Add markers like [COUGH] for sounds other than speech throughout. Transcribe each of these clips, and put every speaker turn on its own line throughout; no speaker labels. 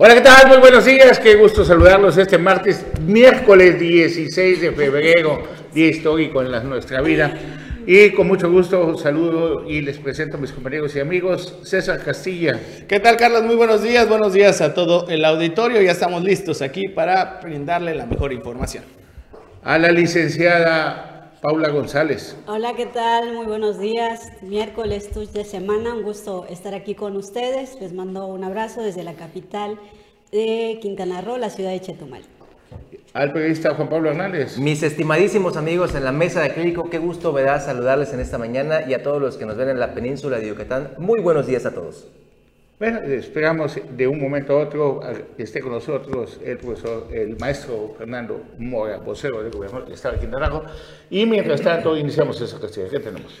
Hola, ¿qué tal? Muy buenos días, qué gusto saludarlos este martes, miércoles 16 de febrero, día histórico en la, nuestra vida. Y con mucho gusto saludo y les presento a mis compañeros y amigos, César Castilla.
¿Qué tal, Carlos? Muy buenos días, buenos días a todo el auditorio. Ya estamos listos aquí para brindarle la mejor información.
A la licenciada Paula González.
Hola, ¿qué tal? Muy buenos días. Miércoles, tuyo de semana, un gusto estar aquí con ustedes. Les mando un abrazo desde la capital de Quintana Roo, la ciudad de Chetumal.
Al periodista Juan Pablo Hernández.
Mis estimadísimos amigos en la mesa de Clínico, qué gusto me da saludarles en esta mañana y a todos los que nos ven en la península de Yucatán. Muy buenos días a todos.
Bueno, esperamos de un momento a otro que esté con nosotros el profesor, el maestro Fernando Mora, vocero del gobierno del Estado de Quintana Roo. Y mientras tanto, iniciamos esa cuestión. ¿Qué tenemos?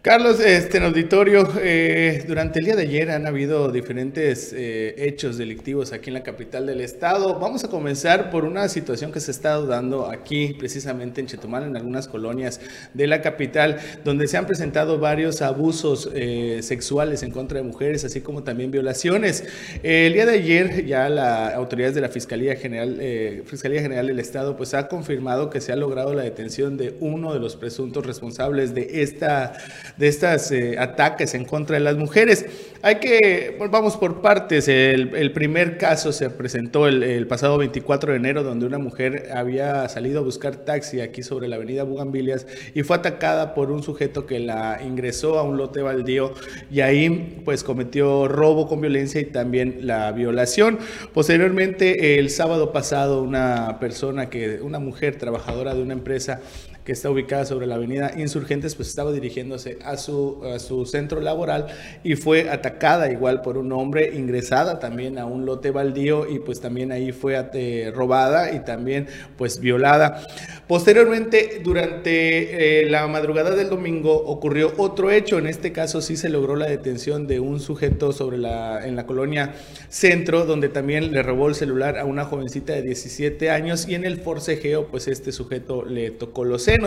Carlos, este, en auditorio, eh, durante el día de ayer han habido diferentes eh, hechos delictivos aquí en la capital del estado. Vamos a comenzar por una situación que se está dando aquí, precisamente en Chetumal, en algunas colonias de la capital, donde se han presentado varios abusos eh, sexuales en contra de mujeres, así como también violaciones. el día de ayer ya la autoridades de la Fiscalía General, Fiscalía General del Estado, pues ha confirmado que se ha logrado la detención de uno de los presuntos responsables de esta de estos eh, ataques en contra de las mujeres. Hay que, vamos por partes, el, primer caso se presentó el, pasado 24 de enero donde una mujer había salido a buscar taxi aquí sobre la avenida Bugambilias y fue atacada por un sujeto que la ingresó a un lote baldío y ahí pues cometió robo con violencia y también la violación. Posteriormente, el sábado pasado, una persona que, una mujer trabajadora de una empresa que está ubicada sobre la avenida Insurgentes, pues estaba dirigiéndose a su, a su centro laboral y fue atacada igual por un hombre, ingresada también a un lote baldío y pues también ahí fue eh, robada y también pues violada. Posteriormente, durante eh, la madrugada del domingo ocurrió otro hecho, en este caso sí se logró la detención de un sujeto sobre la, en la colonia Centro, donde también le robó el celular a una jovencita de 17 años y en el forcejeo pues este sujeto le tocó los senos.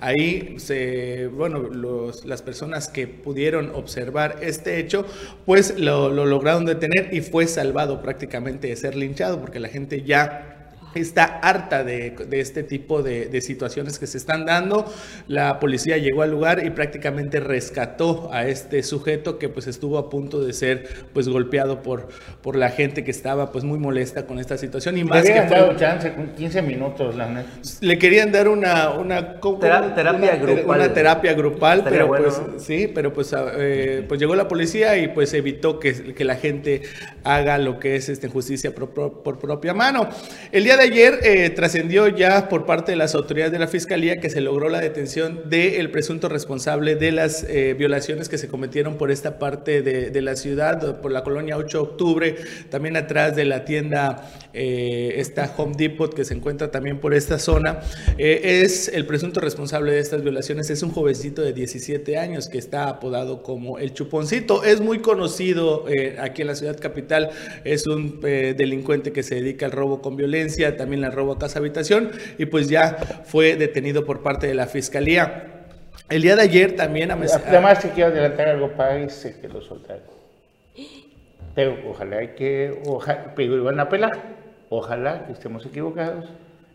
Ahí, se, bueno, las personas que pudieron observar este hecho, pues lo, lo lograron detener y fue salvado prácticamente de ser linchado porque la gente ya está harta de, este tipo de, situaciones que se están dando. La policía llegó al lugar y prácticamente rescató a este sujeto que pues estuvo a punto de ser pues golpeado por, por la gente que estaba pues muy molesta con esta situación. Y
más Le habían dado chance con 15 minutos, la neta.
Le querían dar una, una,
terapia, grupal.
Una terapia grupal, pero pues sí, pero pues, eh, pues llegó la policía y pues evitó que, que la gente haga lo que es esta justicia por, por propia mano. El día de ayer eh, trascendió ya por parte de las autoridades de la Fiscalía que se logró la detención del presunto responsable de las eh, violaciones que se cometieron por esta parte de, la ciudad, por la colonia 8 de octubre, también atrás de la tienda, eh, esta Home Depot que se encuentra también por esta zona. es el presunto responsable de estas violaciones, es un jovencito de 17 años que está apodado como el Chuponcito. Es muy conocido aquí en la ciudad capital, es un delincuente que se dedica al robo con violencia también la robo a casa habitación y pues ya fue detenido por parte de la fiscalía. El día de ayer también...
Además, si quiero adelantar algo, parece que lo soltaron. Pero ojalá que, ojalá, pero iban a apelar. Ojalá que estemos equivocados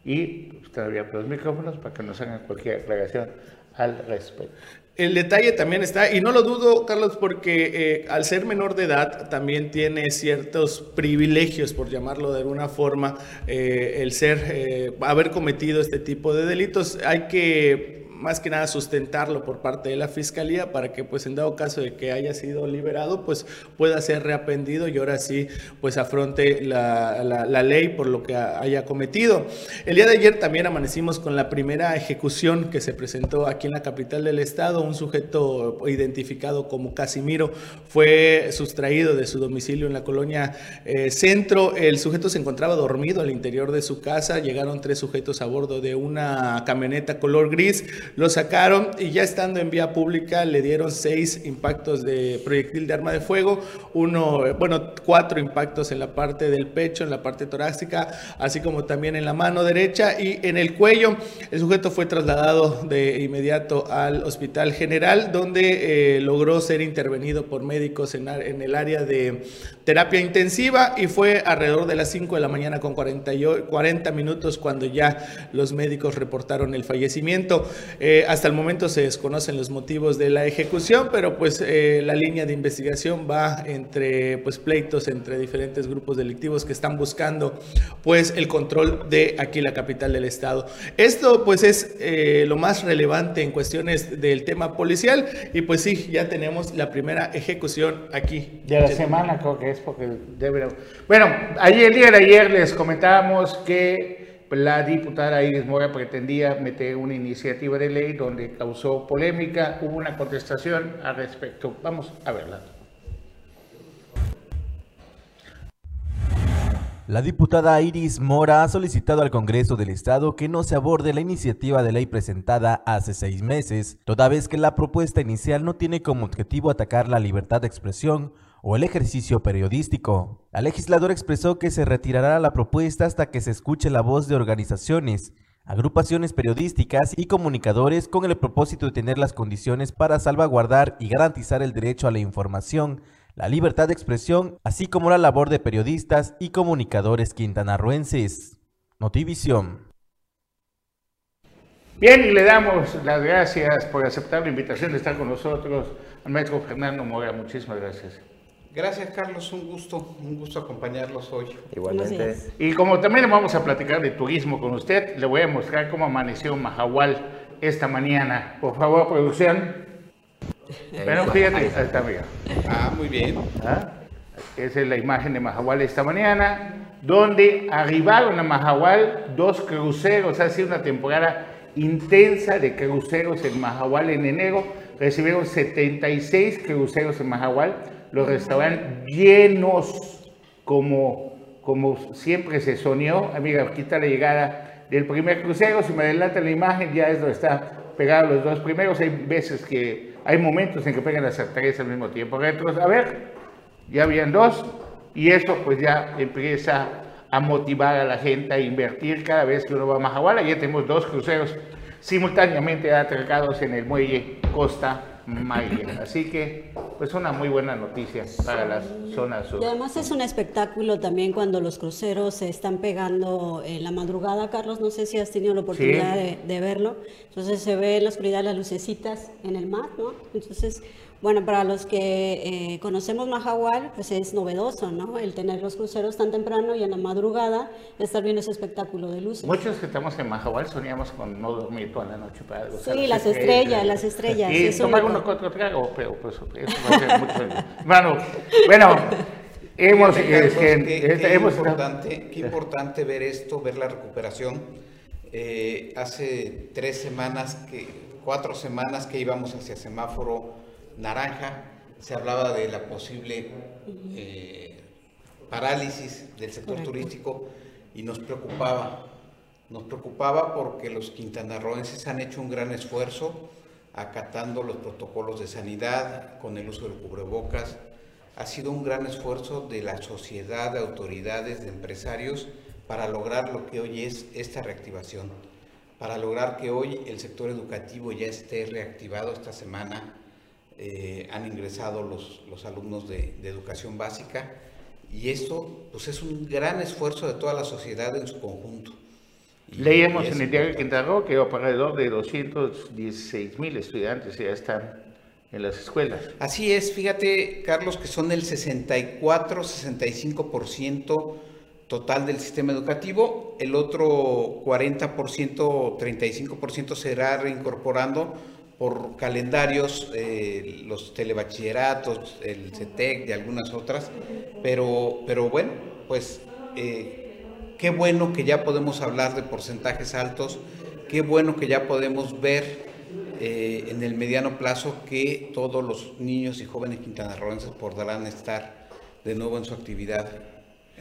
y pues, todavía los micrófonos para que nos hagan cualquier aclaración al respecto.
El detalle también está, y no lo dudo, Carlos, porque eh, al ser menor de edad también tiene ciertos privilegios, por llamarlo de alguna forma, eh, el ser, eh, haber cometido este tipo de delitos. Hay que más que nada sustentarlo por parte de la fiscalía para que pues en dado caso de que haya sido liberado pues pueda ser reaprendido y ahora sí pues afronte la, la, ley por lo que haya cometido. El día de ayer también amanecimos con la primera ejecución que se presentó aquí en la capital del estado. Un sujeto identificado como Casimiro fue sustraído de su domicilio en la colonia eh, Centro. El sujeto se encontraba dormido al interior de su casa. Llegaron tres sujetos a bordo de una camioneta color gris lo sacaron y ya estando en vía pública le dieron seis impactos de proyectil de arma de fuego, uno, bueno, cuatro impactos en la parte del pecho, en la parte torácica, así como también en la mano derecha y en el cuello. El sujeto fue trasladado de inmediato al Hospital General, donde eh, logró ser intervenido por médicos en, en el área de terapia intensiva y fue alrededor de las 5 de la mañana con 40, 40 minutos cuando ya los médicos reportaron el fallecimiento. Eh, hasta el momento se desconocen los motivos de la ejecución, pero pues eh, la línea de investigación va entre pues pleitos entre diferentes grupos delictivos que están buscando pues el control de aquí la capital del estado. Esto pues es eh, lo más relevante en cuestiones del tema policial y pues sí, ya tenemos la primera ejecución aquí.
De la semana creo que es porque debe... Bueno, ayer, el día de ayer les comentábamos que la diputada Iris Mora pretendía meter una iniciativa de ley donde causó polémica, hubo una contestación al respecto. Vamos a verla.
La diputada Iris Mora ha solicitado al Congreso del Estado que no se aborde la iniciativa de ley presentada hace seis meses, toda vez que la propuesta inicial no tiene como objetivo atacar la libertad de expresión o el ejercicio periodístico. La legisladora expresó que se retirará la propuesta hasta que se escuche la voz de organizaciones, agrupaciones periodísticas y comunicadores con el propósito de tener las condiciones para salvaguardar y garantizar el derecho a la información la libertad de expresión, así como la labor de periodistas y comunicadores quintanarruenses. Notivisión.
Bien, y le damos las gracias por aceptar la invitación de estar con nosotros al Fernando Mora. Muchísimas gracias.
Gracias, Carlos. Un gusto, un gusto acompañarlos hoy.
Igualmente. Y como también vamos a platicar de turismo con usted, le voy a mostrar cómo amaneció Mahahual esta mañana. Por favor, producción. Bueno, fíjate, ahí está, mira.
Ah, muy bien. ¿Ah?
Esa es la imagen de Mahahual esta mañana, donde arribaron a Mahahual dos cruceros, ha sido una temporada intensa de cruceros en Mahahual en enero, recibieron 76 cruceros en Mahahual, los restaurantes llenos como, como siempre se soñó. Amiga, aquí está la llegada del primer crucero, si me adelanta la imagen ya es donde está pegado los dos primeros, hay veces que hay momentos en que pegan las tres al mismo tiempo. a ver, ya habían dos y eso pues ya empieza a motivar a la gente a invertir cada vez que uno va a Mahahuala. Ya tenemos dos cruceros simultáneamente atracados en el muelle Costa Así que, pues una muy buena noticia para la zona sur.
Y además es un espectáculo también cuando los cruceros se están pegando en la madrugada, Carlos, no sé si has tenido la oportunidad de, de, verlo. Entonces se ve en la oscuridad las lucecitas en el mar, ¿no? Entonces bueno, para los que eh, conocemos Mahahual, pues es novedoso, ¿no? El tener los cruceros tan temprano y en la madrugada estar viendo ese espectáculo de luces.
Muchos que estamos en Mahahual soñamos con no dormir toda la noche para
gozar Sí, las estrellas, las estrellas.
Y tomar uno con otro trago, pero pues eso va a ser mucho. bueno, bueno, hemos...
es qué, hemos importante, qué importante ver esto, ver la recuperación. Eh, hace tres semanas, que cuatro semanas que íbamos hacia semáforo naranja, se hablaba de la posible eh, parálisis del sector turístico y nos preocupaba. Nos preocupaba porque los quintanarroenses han hecho un gran esfuerzo acatando los protocolos de sanidad con el uso del cubrebocas. Ha sido un gran esfuerzo de la sociedad, de autoridades, de empresarios para lograr lo que hoy es esta reactivación, para lograr que hoy el sector educativo ya esté reactivado esta semana eh, han ingresado los, los alumnos de, educación básica y esto pues es un gran esfuerzo de toda la sociedad en su conjunto.
Leíamos en el diario Quintana que alrededor de 216 mil estudiantes ya están en las escuelas.
Así es, fíjate Carlos que son el 64-65% total del sistema educativo, el otro 40%, 35% será reincorporando por calendarios, eh, los telebachilleratos, el CETEC, de algunas otras, pero, pero bueno, pues eh, qué bueno que ya podemos hablar de porcentajes altos, qué bueno que ya podemos ver eh, en el mediano plazo que todos los niños y jóvenes quintanarroenses podrán estar de nuevo en su actividad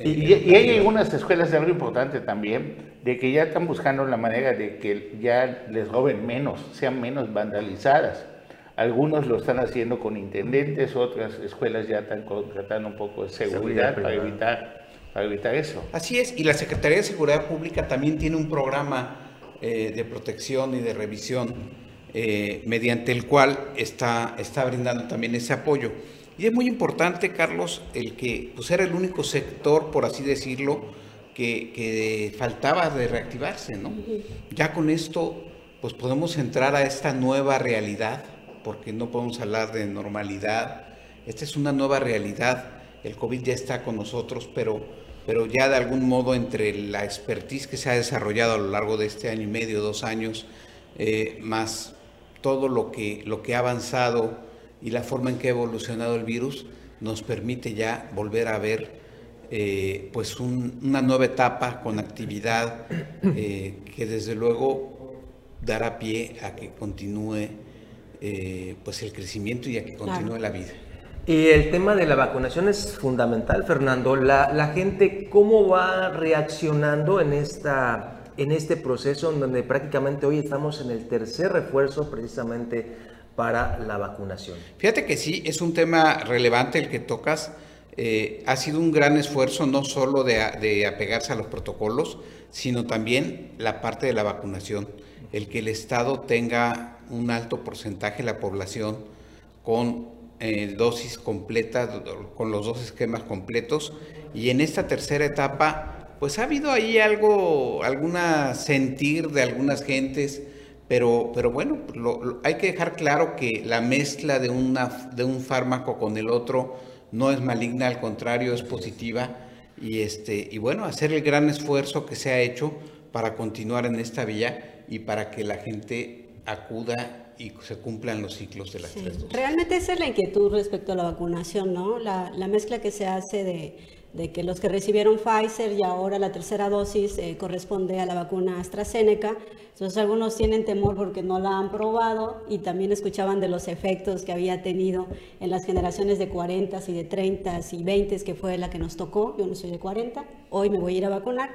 Y, y, hay algunas escuelas de algo importante también, de que ya están buscando la manera de que ya les roben menos, sean menos vandalizadas. Algunos lo están haciendo con intendentes, otras escuelas ya están contratando un poco de seguridad, para evitar, para evitar eso.
Así es, y la Secretaría de Seguridad Pública también tiene un programa eh, de protección y de revisión eh, mediante el cual está, está brindando también ese apoyo. Y es muy importante, Carlos, el que pues, era el único sector, por así decirlo, que, que faltaba de reactivarse, ¿no? Ya con esto, pues podemos entrar a esta nueva realidad porque no podemos hablar de normalidad. Esta es una nueva realidad. El COVID ya está con nosotros, pero, pero ya de algún modo entre la expertise que se ha desarrollado a lo largo de este año y medio, dos años, eh, más todo lo que, lo que ha avanzado y la forma en que ha evolucionado el virus, nos permite ya volver a ver eh, pues una nueva etapa con actividad eh, que desde luego dará pie a que continúe eh, pues el crecimiento y a que continúe la vida.
Y el tema de la vacunación es fundamental, Fernando. La, la, gente, ¿cómo va reaccionando en, esta, en este proceso en donde prácticamente hoy estamos en el tercer refuerzo precisamente para la vacunación?
Fíjate que sí, es un tema relevante el que tocas. Eh, ha sido un gran esfuerzo no solo de, apegarse a los protocolos, sino también la parte de la vacunación. El que el Estado tenga un alto porcentaje de la población con eh, dosis completas, con los dos esquemas completos. Y en esta tercera etapa, pues ha habido ahí algo, alguna sentir de algunas gentes, pero, pero bueno, hay que dejar claro que la mezcla de, una, de un fármaco con el otro no es maligna, al contrario, es positiva. Y, este, y bueno, hacer el gran esfuerzo que se ha hecho para continuar en esta vía y para que la gente acuda y se cumplan los ciclos de las tres dosis.
Realmente esa es la inquietud respecto a la vacunación, ¿no? La, la mezcla que se hace de, de, que los que recibieron Pfizer y ahora la tercera dosis eh, corresponde a la vacuna AstraZeneca. Entonces algunos tienen temor porque no la han probado y también escuchaban de los efectos que había tenido en las generaciones de 40 y de 30 y 20 que fue la que nos tocó. Yo no soy de 40, hoy me voy a ir a vacunar.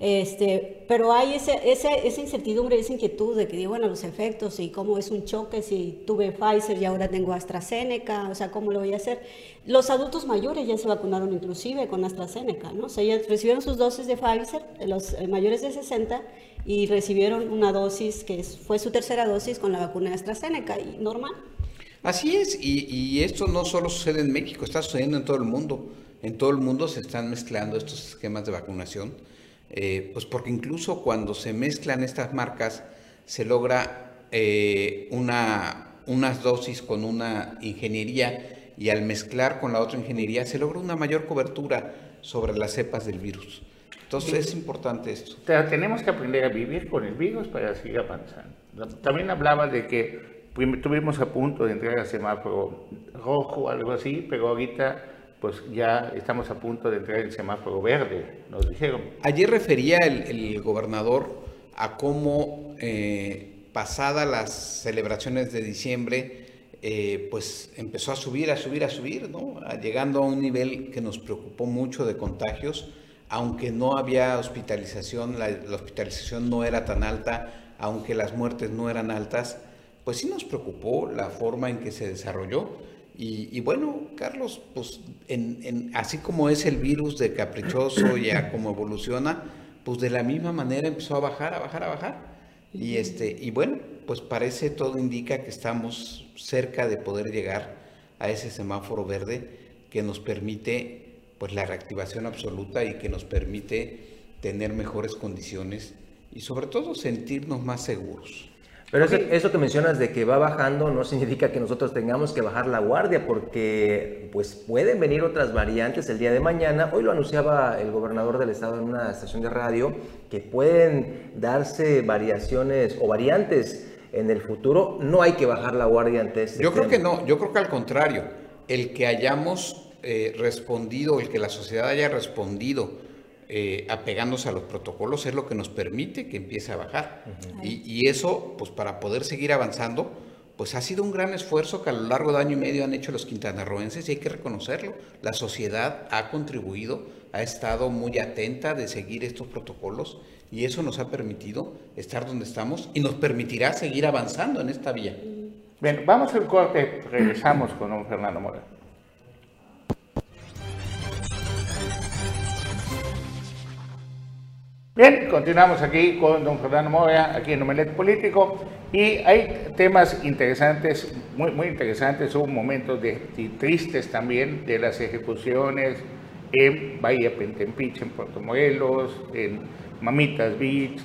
Este, pero hay ese, esa incertidumbre, esa inquietud de que, digo, bueno, los efectos y cómo es un choque si tuve Pfizer y ahora tengo AstraZeneca, o sea, ¿cómo lo voy a hacer? Los adultos mayores ya se vacunaron inclusive con AstraZeneca, ¿no? O sea, ya recibieron sus dosis de Pfizer, los eh, mayores de 60, y recibieron una dosis que fue su tercera dosis con la vacuna de AstraZeneca, y normal.
Así es, y, y esto no solo sucede en México, está sucediendo en todo el mundo. En todo el mundo se están mezclando estos esquemas de vacunación eh, pues porque incluso cuando se mezclan estas marcas se logra eh, una, unas dosis con una ingeniería y al mezclar con la otra ingeniería se logra una mayor cobertura sobre las cepas del virus. Entonces es importante esto.
tenemos que aprender a vivir con el virus para seguir avanzando. También hablaba de que tuvimos a punto de entrar a semáforo rojo algo así, pero ahorita pues ya estamos a punto de entrar en semáforo verde, nos dijeron.
Ayer refería el, gobernador a cómo eh, pasada las celebraciones de diciembre, eh, pues empezó a subir, a subir, a subir, ¿no? llegando a un nivel que nos preocupó mucho de contagios, aunque no había hospitalización, la hospitalización no era tan alta, aunque las muertes no eran altas, pues sí nos preocupó la forma en que se desarrolló y, bueno, Carlos, pues en, así como es el virus de caprichoso, ya [CLEARS THROAT] como evoluciona, pues de la misma manera empezó a bajar, a bajar, a bajar. Y, este, y bueno, pues parece, todo indica que estamos cerca de poder llegar a ese semáforo verde que nos permite pues la reactivación absoluta y que nos permite tener mejores condiciones y sobre todo sentirnos más seguros.
Pero eso, que mencionas de que va bajando no significa que nosotros tengamos que bajar la guardia porque pues pueden venir otras variantes el día de mañana. Hoy lo anunciaba el gobernador del estado en una estación de radio que pueden darse variaciones o variantes en el futuro. No hay que bajar la guardia ante este
Yo creo que no, yo creo que al contrario, el que hayamos eh, respondido, el que la sociedad haya respondido eh, apegándose a los protocolos es lo que nos permite que empiece a bajar. y, eso, pues para poder seguir avanzando, pues ha sido un gran esfuerzo que a lo largo de año y medio han hecho los quintanarroenses y hay que reconocerlo. La sociedad ha contribuido, ha estado muy atenta de seguir estos protocolos y eso nos ha permitido estar donde estamos y nos permitirá seguir avanzando en esta vía.
Bien, vamos al corte, regresamos con don Fernando Moreno. Bien, continuamos aquí con don Fernando Moya, aquí en Omelet Político, y hay temas interesantes, muy, muy interesantes, hubo momentos de, tristes también de las ejecuciones en Bahía Pentempiche, en Puerto Morelos, en Mamitas Beach,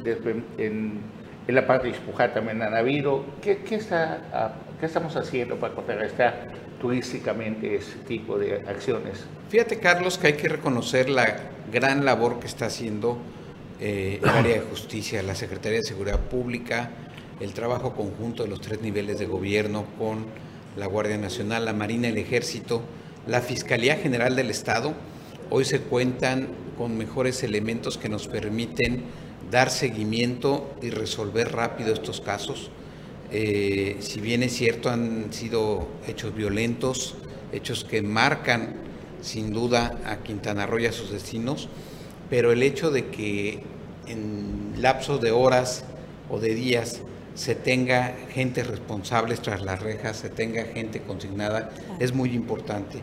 en, en, la parte de Ispujá también han habido. ¿Qué, qué, está, ah, ¿Qué estamos haciendo para contrarrestar turísticamente ese tipo de acciones?
Fíjate, Carlos, que hay que reconocer la gran labor que está haciendo eh, el área de justicia, la Secretaría de Seguridad Pública, el trabajo conjunto de los tres niveles de gobierno con la Guardia Nacional, la Marina, el Ejército, la Fiscalía General del Estado. Hoy se cuentan con mejores elementos que nos permiten dar seguimiento y resolver rápido estos casos. Eh, si bien es cierto, han sido hechos violentos, hechos que marcan sin duda a Quintana Roo y a sus destinos, pero el hecho de que en lapsos de horas o de días se tenga gente responsable tras las rejas, se tenga gente consignada, es muy importante.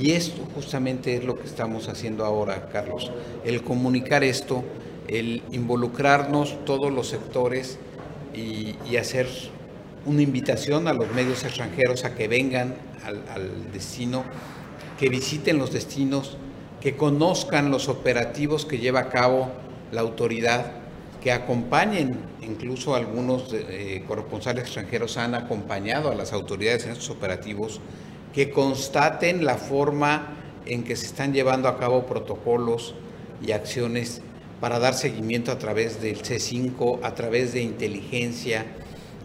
Y esto justamente es lo que estamos haciendo ahora, Carlos. El comunicar esto, el involucrarnos todos los sectores y, hacer una invitación a los medios extranjeros a que vengan al destino, que visiten los destinos, que conozcan los operativos que lleva a cabo la autoridad, que acompañen, incluso algunos eh, corresponsales extranjeros han acompañado a las autoridades en estos operativos, que constaten la forma en que se están llevando a cabo protocolos y acciones para dar seguimiento a través del C5, a través de inteligencia,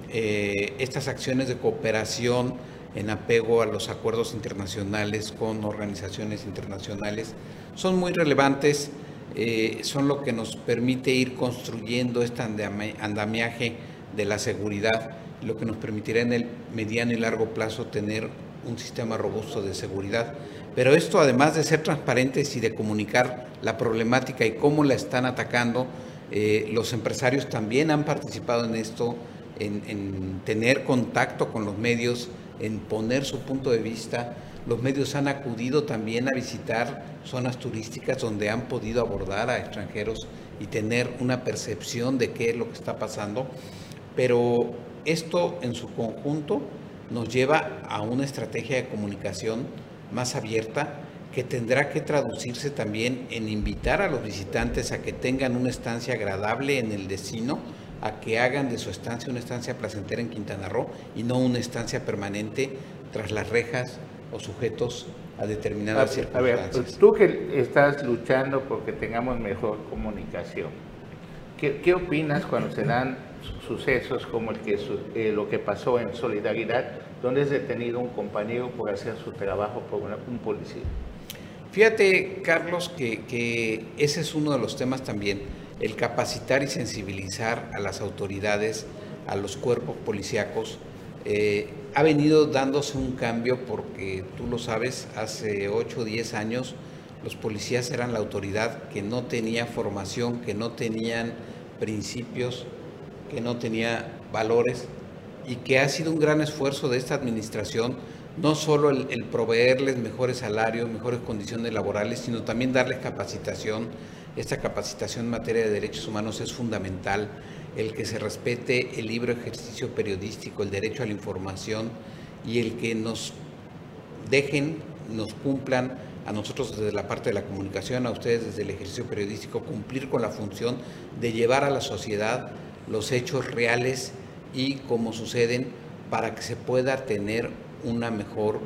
eh, estas acciones de cooperación en apego a los acuerdos internacionales con organizaciones internacionales son muy relevantes eh, son lo que nos permite ir construyendo este andamiaje de la seguridad, lo que nos permitirá en el mediano y largo plazo tener un sistema robusto de seguridad. Pero esto, además de ser transparentes y de comunicar la problemática y cómo la están atacando, eh, los empresarios también han participado en esto, en tener contacto con los medios, en poner su punto de vista los medios han acudido también a visitar zonas turísticas donde han podido abordar a extranjeros y tener una percepción de qué es lo que está pasando. Pero esto en su conjunto nos lleva a una estrategia de comunicación más abierta que tendrá que traducirse también en invitar a los visitantes a que tengan una estancia agradable en el destino, a que hagan de su estancia una estancia placentera en Quintana Roo y no una estancia permanente tras las rejas o sujetos a determinadas circunstancias.
A ver, tú que estás luchando porque tengamos mejor comunicación, ¿qué, opinas cuando se dan sucesos como el que, eh, lo que pasó en Solidaridad, donde es detenido un compañero por hacer su trabajo por un policía?
Fíjate, Carlos, que, que ese es uno de los temas también, el capacitar y sensibilizar a las autoridades, a los cuerpos policíacos, eh, ha venido dándose un cambio porque tú lo sabes, hace 8 o 10 años los policías eran la autoridad que no tenía formación, que no tenían principios, que no tenía valores y que ha sido un gran esfuerzo de esta administración, no solo el, el proveerles mejores salarios, mejores condiciones laborales, sino también darles capacitación. Esta capacitación en materia de derechos humanos es fundamental el que se respete el libre ejercicio periodístico, el derecho a la información y el que nos dejen, nos cumplan a nosotros desde la parte de la comunicación, a ustedes desde el ejercicio periodístico, cumplir con la función de llevar a la sociedad los hechos reales y cómo suceden para que se pueda tener una mejor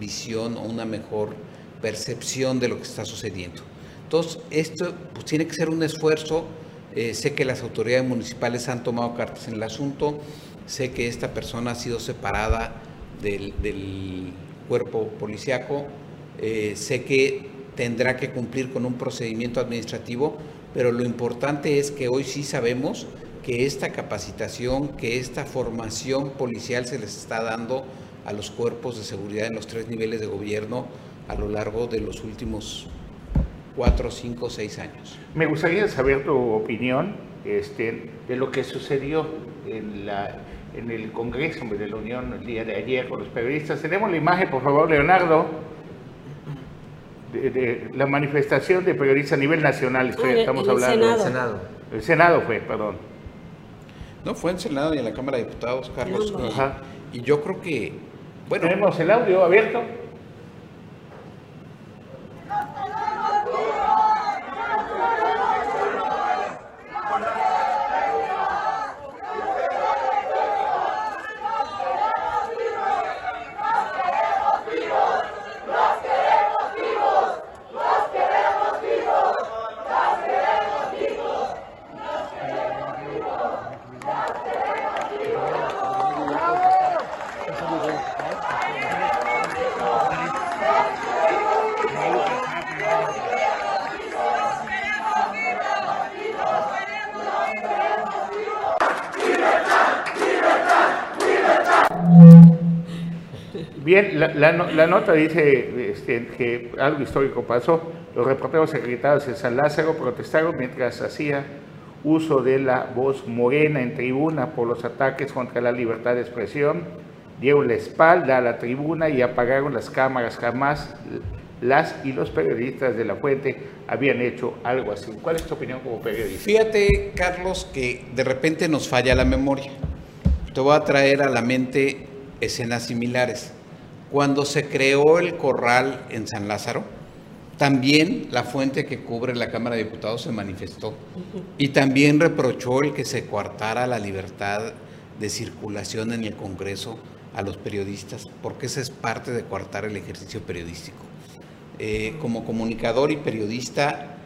visión o una mejor percepción de lo que está sucediendo. Entonces, esto pues, tiene que ser un esfuerzo eh, sé que las autoridades municipales han tomado cartas en el asunto, sé que esta persona ha sido separada del, cuerpo policiaco, eh, sé que tendrá que cumplir con un procedimiento administrativo, pero lo importante es que hoy sí sabemos que esta capacitación, que esta formación policial se les está dando a los cuerpos de seguridad en los tres niveles de gobierno a lo largo de los últimos cuatro, cinco, seis años.
Me gustaría saber tu opinión este, de lo que sucedió en, la, en el Congreso de la Unión el día de ayer con los periodistas. Tenemos la imagen, por favor, Leonardo, de, la manifestación de periodistas a nivel nacional,
ah,
estamos hablando.
El Senado.
El Senado fue, perdón.
No, fue en Senado y en la Cámara de Diputados, Carlos. Y, y yo creo que, bueno...
Tenemos el audio abierto. La, nota dice este, que algo histórico pasó. Los reporteros secretarios de San Lázaro protestaron mientras hacía uso de la voz morena en tribuna por los ataques contra la libertad de expresión. Dieron la espalda a la tribuna y apagaron las cámaras. Jamás las y los periodistas de la fuente habían hecho algo así. ¿Cuál es tu opinión como periodista?
Fíjate, Carlos, que de repente nos falla la memoria. Te voy a traer a la mente escenas similares. Cuando se creó el corral en San Lázaro, también la fuente que cubre la Cámara de Diputados se manifestó y también reprochó el que se coartara la libertad de circulación en el Congreso a los periodistas, porque esa es parte de coartar el ejercicio periodístico. Eh, como comunicador y periodista,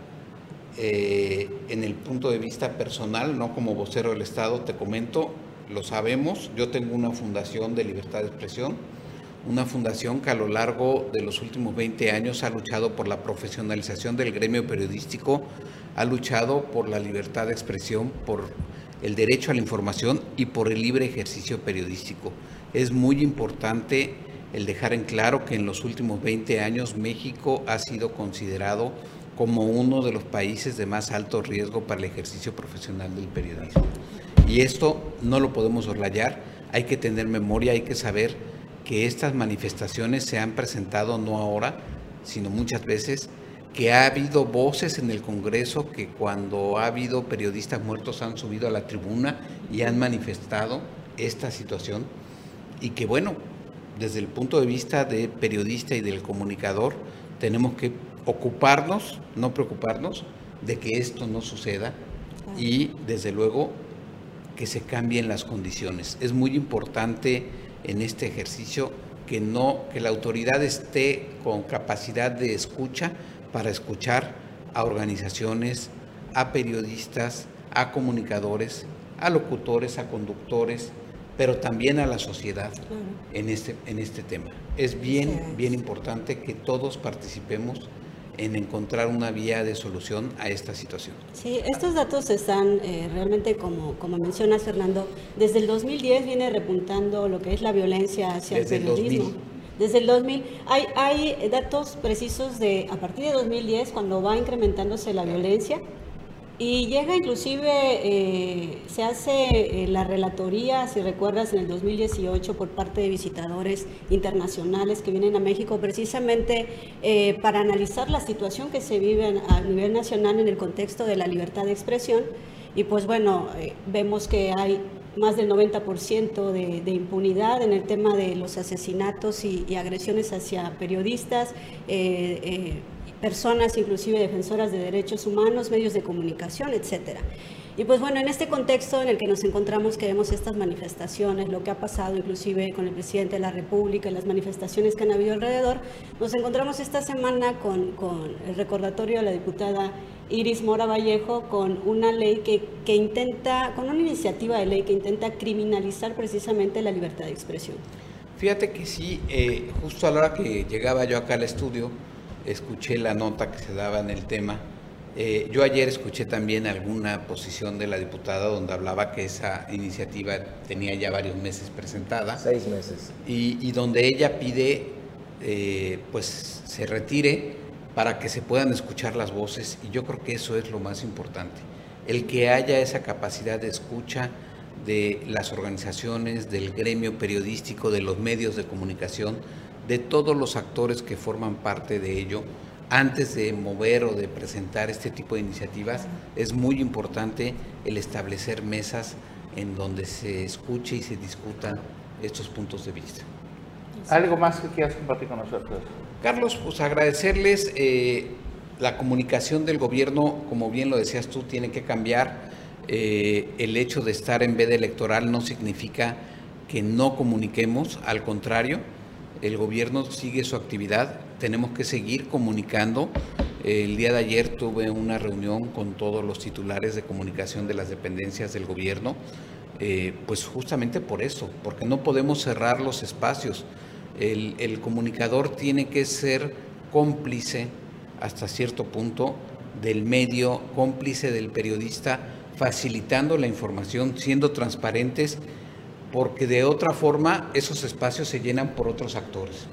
eh, en el punto de vista personal, no como vocero del Estado, te comento, lo sabemos, yo tengo una fundación de libertad de expresión, una fundación que a lo largo de los últimos 20 años ha luchado por la profesionalización del gremio periodístico, ha luchado por la libertad de expresión, por el derecho a la información y por el libre ejercicio periodístico. Es muy importante el dejar en claro que en los últimos 20 años México ha sido considerado como uno de los países de más alto riesgo para el ejercicio profesional del periodismo. Y esto no lo podemos orlayar, hay que tener memoria, hay que saber que estas manifestaciones se han presentado no ahora, sino muchas veces, que ha habido voces en el Congreso que cuando ha habido periodistas muertos han subido a la tribuna y han manifestado esta situación y que bueno, desde el punto de vista de periodista y del comunicador, tenemos que ocuparnos, no preocuparnos, de que esto no suceda y desde luego que se cambien las condiciones. Es muy importante en este ejercicio que no que la autoridad esté con capacidad de escucha para escuchar a organizaciones, a periodistas, a comunicadores, a locutores, a conductores, pero también a la sociedad en este en este tema. Es bien bien importante que todos participemos en encontrar una vía de solución a esta situación.
Sí, estos datos están eh, realmente, como, como mencionas Fernando, desde el 2010 viene repuntando lo que es la violencia hacia el periodismo. Desde el 2000 hay, hay datos precisos de a partir de 2010 cuando va incrementándose la violencia y llega inclusive, eh, se hace eh, la relatoría, si recuerdas, en el 2018 por parte de visitadores internacionales que vienen a México precisamente eh, para analizar la situación que se vive a nivel nacional en el contexto de la libertad de expresión. Y pues bueno, vemos que hay más del 90% de, de, impunidad en el tema de los asesinatos y, agresiones hacia periodistas personas, inclusive defensoras de derechos humanos, medios de comunicación, etcétera. Y pues bueno, en este contexto en el que nos encontramos, que vemos estas manifestaciones, lo que ha pasado inclusive con el presidente de la República, las manifestaciones que han habido alrededor, nos encontramos esta semana con, el recordatorio de la diputada Iris Mora Vallejo con una ley que, que, intenta, con una iniciativa de ley que intenta criminalizar precisamente la libertad de expresión.
Fíjate que sí, eh, justo a la hora que llegaba yo acá al estudio, escuché la nota que se daba en el tema Eh, yo ayer escuché también alguna posición de la diputada donde hablaba que esa iniciativa tenía ya varios meses presentada.
Seis meses.
Y, donde ella pide, eh, pues, se retire para que se puedan escuchar las voces. Y yo creo que eso es lo más importante. El que haya esa capacidad de escucha de las organizaciones, del gremio periodístico, de los medios de comunicación, de todos los actores que forman parte de ello antes de mover o de presentar este tipo de iniciativas, es muy importante el establecer mesas en donde se escuche y se discutan estos puntos de vista.
¿Algo más que quieras compartir con nosotros?
Carlos, pues agradecerles eh, la comunicación del gobierno, como bien lo decías tú, tiene que cambiar. Eh, el hecho de estar en veda electoral no significa que no comuniquemos, al contrario, el gobierno sigue su actividad, tenemos que seguir comunicando. El día de ayer tuve una reunión con todos los titulares de comunicación de las dependencias del gobierno, eh, pues justamente por eso, porque no podemos cerrar los espacios. El, el comunicador tiene que ser cómplice hasta cierto punto del medio, cómplice del periodista, facilitando la información, siendo transparentes porque de otra forma esos espacios se llenan por otros actores.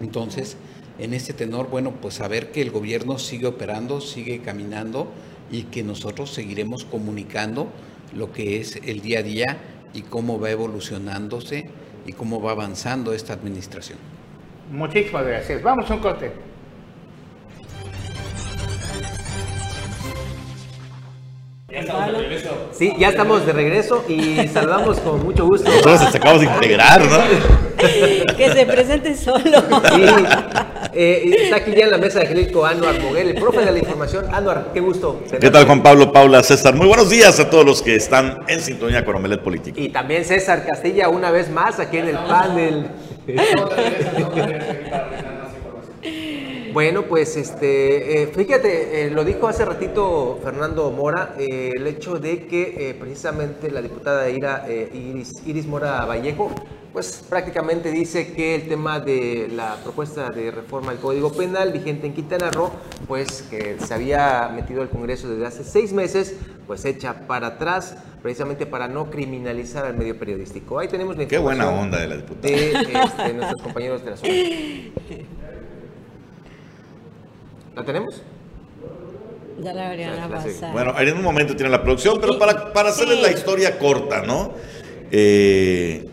Entonces, en este tenor, bueno, pues saber que el gobierno sigue operando, sigue caminando y que nosotros seguiremos comunicando lo que es el día a día y cómo va evolucionándose y cómo va avanzando esta administración.
Muchísimas gracias. Vamos a un corte.
Sí, ya estamos de regreso y [LAUGHS] saludamos con mucho gusto.
Nosotros nos acabamos de integrar, ¿no? [LAUGHS]
que se presente solo.
Sí, eh, está aquí ya en la mesa de Angélico Anuar Moguel, el profe de la información. Anuar, qué gusto.
¿Qué tal, Juan Pablo, Paula, César? Muy buenos días a todos los que están en sintonía con Omelet Político.
Y también César Castilla, una vez más, aquí en el panel. Bueno, pues este, eh, fíjate, eh, lo dijo hace ratito Fernando Mora, eh, el hecho de que precisamente la diputada Ira, Iris, Iris Mora Vallejo, pues prácticamente dice que el tema de la propuesta de reforma al Código Penal vigente en Quintana Roo, pues que se había metido al Congreso desde hace seis meses, pues echa para atrás, precisamente para no criminalizar al medio periodístico. Ahí tenemos
la Qué buena onda de la diputada.
De este, nuestros compañeros de la zona. [LAUGHS] ¿La tenemos?
Ya la habrían pasado.
Bueno, en un momento tiene la producción, pero para, para hacerles la historia corta, ¿no? Eh,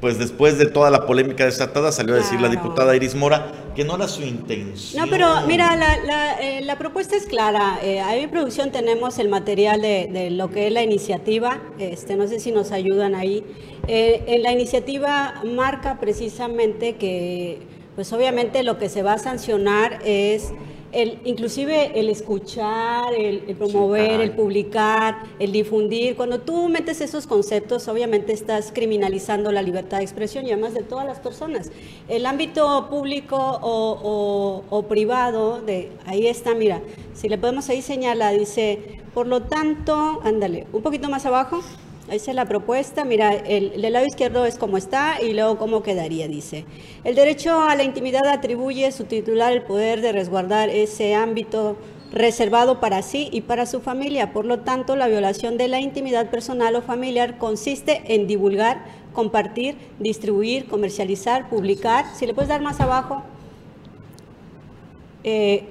pues después de toda la polémica desatada salió a decir la diputada Iris Mora que no era su intención.
No, pero mira, la, la, eh, la propuesta es clara. Eh, ahí en producción tenemos el material de, de, lo que es la iniciativa. Este, no sé si nos ayudan ahí. Eh, en la iniciativa marca precisamente que, pues obviamente lo que se va a sancionar es el, inclusive el escuchar, el, promover, el publicar, el difundir, cuando tú metes esos conceptos, obviamente estás criminalizando la libertad de expresión y además de todas las personas. El ámbito público o, o privado, de, ahí está, mira, si le podemos ahí señalar, dice, por lo tanto, ándale, un poquito más abajo. Esa es la propuesta. Mira, el, lado izquierdo es como está y luego cómo quedaría, dice. El derecho a la intimidad atribuye su titular el poder de resguardar ese ámbito reservado para sí y para su familia. Por lo tanto, la violación de la intimidad personal o familiar consiste en divulgar, compartir, distribuir, comercializar, publicar. Si le puedes dar más abajo. Eh,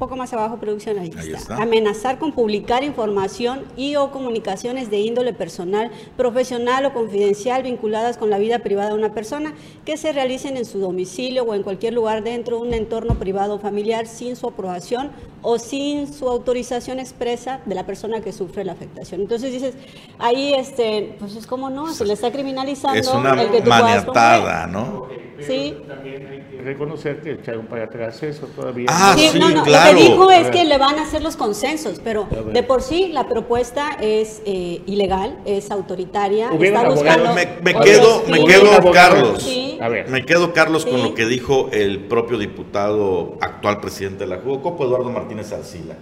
poco más abajo, producción, ahí, está. Amenazar con publicar información y o comunicaciones de índole personal, profesional o confidencial vinculadas con la vida privada de una persona que se realicen en su domicilio o en cualquier lugar dentro de un entorno privado o familiar sin su aprobación o sin su autorización expresa de la persona que sufre la afectación. Entonces dices, ahí este, pues es como no, se le está criminalizando
es una el que tú maniatada, ¿no?
Sí.
También hay que reconocer que echaron para atrás eso todavía.
Ah, sí,
no, no,
claro.
Lo que dijo es que le van a hacer los consensos, pero de por sí la propuesta es eh, ilegal, es autoritaria.
Está buscando me, me quedo, me quedo, Carlos. Sí. A ver. Me quedo, Carlos, con lo que dijo el propio diputado actual presidente de la Jugocopo, Eduardo Martínez Arcila.